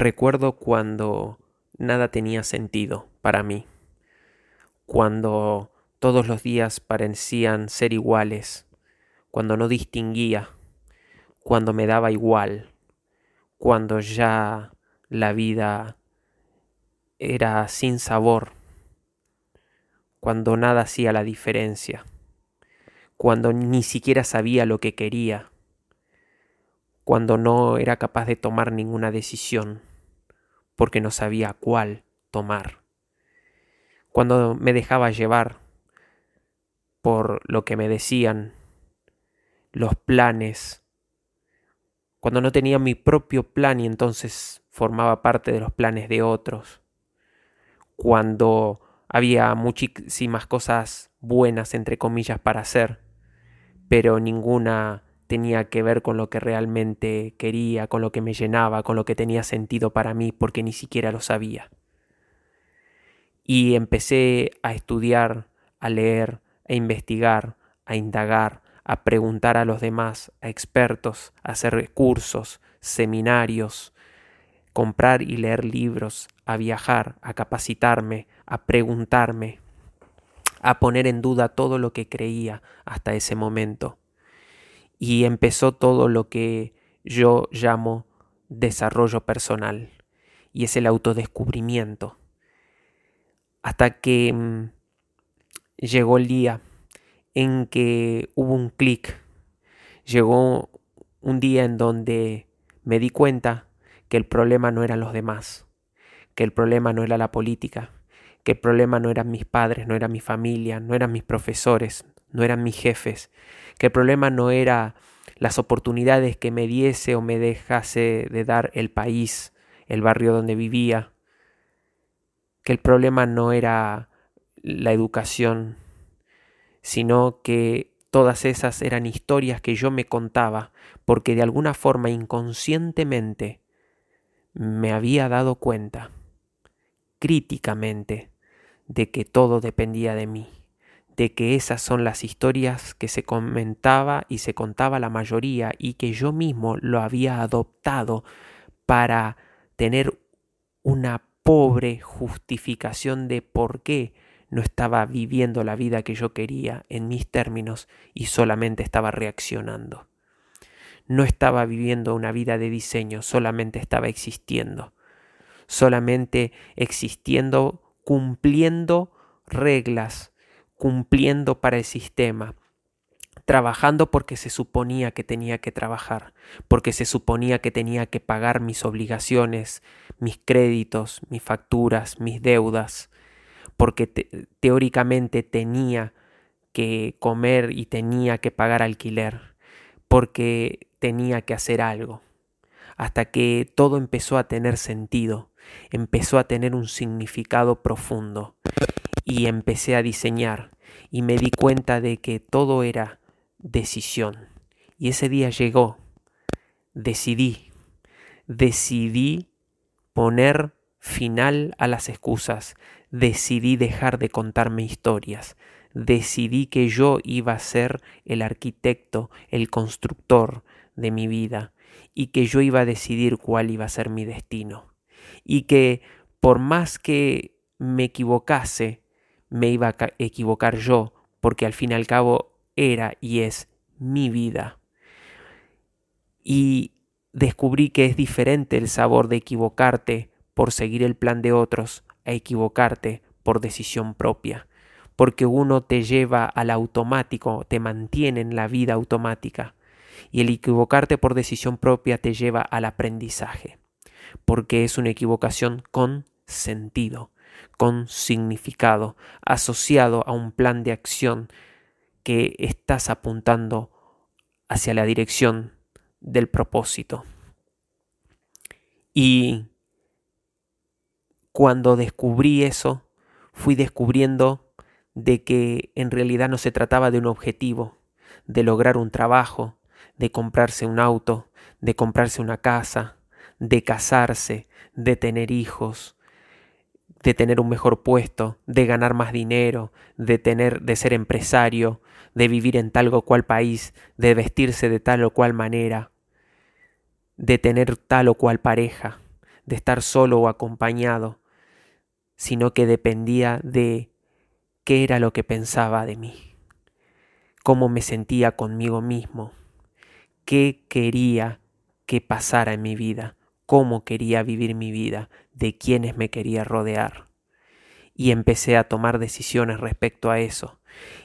Recuerdo cuando nada tenía sentido para mí, cuando todos los días parecían ser iguales, cuando no distinguía, cuando me daba igual, cuando ya la vida era sin sabor, cuando nada hacía la diferencia, cuando ni siquiera sabía lo que quería, cuando no era capaz de tomar ninguna decisión, porque no sabía cuál tomar, cuando me dejaba llevar por lo que me decían, los planes, cuando no tenía mi propio plan y entonces formaba parte de los planes de otros, cuando había muchísimas cosas buenas, entre comillas, para hacer, pero ninguna tenía que ver con lo que realmente quería, con lo que me llenaba, con lo que tenía sentido para mí, porque ni siquiera lo sabía. Y empecé a estudiar, a leer, a investigar, a indagar, a preguntar a los demás, a expertos, a hacer cursos, seminarios, comprar y leer libros, a viajar, a capacitarme, a preguntarme, a poner en duda todo lo que creía hasta ese momento. Y empezó todo lo que yo llamo desarrollo personal, y es el autodescubrimiento. Hasta que mm, llegó el día en que hubo un clic, llegó un día en donde me di cuenta que el problema no eran los demás, que el problema no era la política, que el problema no eran mis padres, no era mi familia, no eran mis profesores, no eran mis jefes, que el problema no era las oportunidades que me diese o me dejase de dar el país, el barrio donde vivía, que el problema no era la educación, sino que todas esas eran historias que yo me contaba porque de alguna forma inconscientemente me había dado cuenta, críticamente, de que todo dependía de mí, de que esas son las historias que se comentaba y se contaba la mayoría y que yo mismo lo había adoptado para tener una pobre justificación de por qué no estaba viviendo la vida que yo quería en mis términos y solamente estaba reaccionando. No estaba viviendo una vida de diseño, solamente estaba existiendo. Solamente existiendo, cumpliendo reglas, cumpliendo para el sistema, trabajando porque se suponía que tenía que trabajar, porque se suponía que tenía que pagar mis obligaciones, mis créditos, mis facturas, mis deudas, porque teóricamente tenía que comer y tenía que pagar alquiler, porque tenía que hacer algo, hasta que todo empezó a tener sentido, empezó a tener un significado profundo, y empecé a diseñar, y me di cuenta de que todo era decisión. Y ese día llegó, decidí, decidí poner final a las excusas, decidí dejar de contarme historias, decidí que yo iba a ser el arquitecto, el constructor de mi vida, y que yo iba a decidir cuál iba a ser mi destino, y que por más que me equivocase, me iba a equivocar yo, porque al fin y al cabo era y es mi vida. Y descubrí que es diferente el sabor de equivocarte por seguir el plan de otros a equivocarte por decisión propia, porque uno te lleva al automático, te mantiene en la vida automática, y el equivocarte por decisión propia te lleva al aprendizaje, porque es una equivocación con sentido, con significado, asociado a un plan de acción que estás apuntando hacia la dirección del propósito. Y cuando descubrí eso, fui descubriendo de que en realidad no se trataba de un objetivo, de lograr un trabajo, de comprarse un auto, de comprarse una casa, de casarse, de tener hijos, de tener un mejor puesto, de ganar más dinero, de tener de ser empresario, de vivir en tal o cual país, de vestirse de tal o cual manera, de tener tal o cual pareja de estar solo o acompañado, sino que dependía de qué era lo que pensaba de mí, cómo me sentía conmigo mismo, qué quería que pasara en mi vida, cómo quería vivir mi vida, de quiénes me quería rodear. Y empecé a tomar decisiones respecto a eso,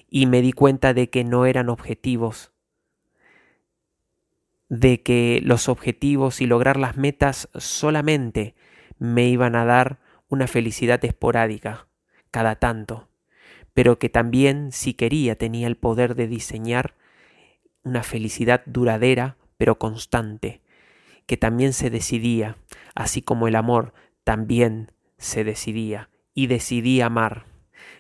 y me di cuenta de que no eran objetivos, de que los objetivos y lograr las metas solamente me iban a dar una felicidad esporádica, cada tanto, pero que también si quería tenía el poder de diseñar una felicidad duradera pero constante, que también se decidía, así como el amor también se decidía, y decidí amar,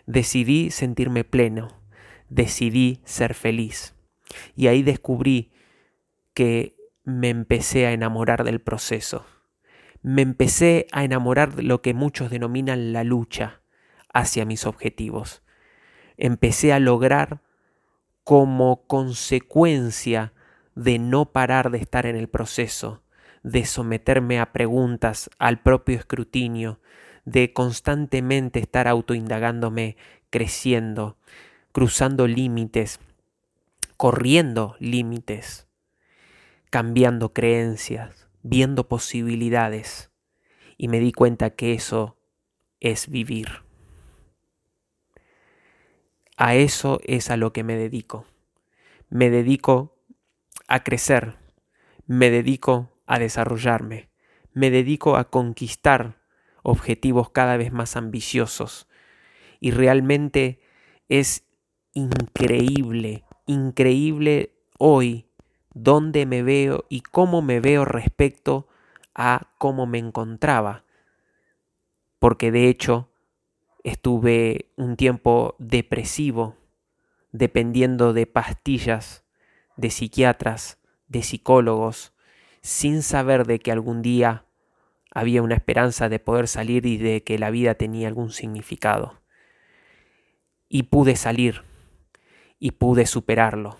decidí sentirme pleno, decidí ser feliz. Y ahí descubrí que me empecé a enamorar del proceso, me empecé a enamorar de lo que muchos denominan la lucha hacia mis objetivos. Empecé a lograr como consecuencia de no parar de estar en el proceso, de someterme a preguntas, al propio escrutinio, de constantemente estar autoindagándome, creciendo, cruzando límites, corriendo límites, cambiando creencias, viendo posibilidades. Y me di cuenta que eso es vivir. A eso es a lo que me dedico. Me dedico a crecer. Me dedico a desarrollarme, me dedico a conquistar objetivos cada vez más ambiciosos y realmente es increíble, increíble hoy dónde me veo y cómo me veo respecto a cómo me encontraba. Porque de hecho estuve un tiempo depresivo, dependiendo de pastillas, de psiquiatras, de psicólogos, sin saber de que algún día había una esperanza de poder salir y de que la vida tenía algún significado. Y pude salir y pude superarlo.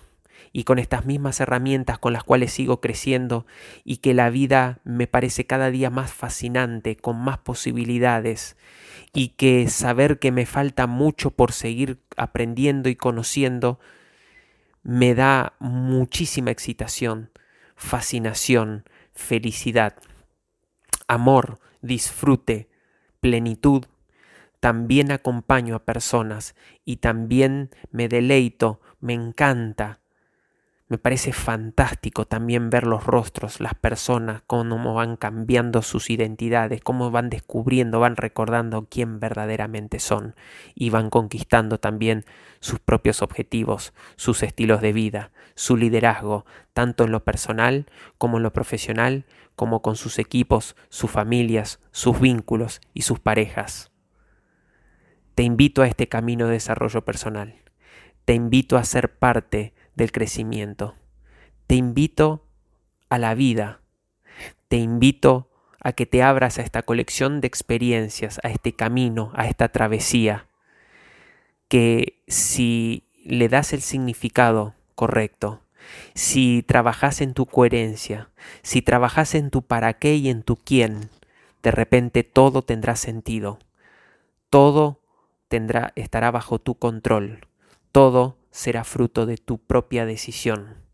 Y con estas mismas herramientas con las cuales sigo creciendo y que la vida me parece cada día más fascinante, con más posibilidades, y que saber que me falta mucho por seguir aprendiendo y conociendo, me da muchísima excitación fascinación, felicidad, amor, disfrute, plenitud. También acompaño a personas y también me deleito, me encanta me parece fantástico también ver los rostros, las personas, cómo van cambiando sus identidades, cómo van descubriendo, van recordando quién verdaderamente son y van conquistando también sus propios objetivos, sus estilos de vida, su liderazgo, tanto en lo personal como en lo profesional, como con sus equipos, sus familias, sus vínculos y sus parejas. Te invito a este camino de desarrollo personal. Te invito a ser parte del crecimiento. Te invito a la vida. Te invito a que te abras a esta colección de experiencias, a este camino, a esta travesía, que si le das el significado correcto, si trabajas en tu coherencia, si trabajas en tu para qué y en tu quién, de repente todo tendrá sentido. Todo tendrá estará bajo tu control. Todo será fruto de tu propia decisión.